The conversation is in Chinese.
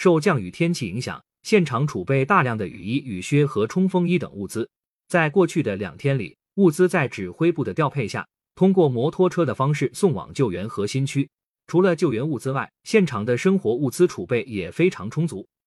受降雨天气影响现场储备大量的雨衣雨靴和冲锋衣等物资。在过去的两天里物资在指挥部的调配下通过摩托车的方式送往救援核心区。除了救援物资外现场的生活物资储备也非常充足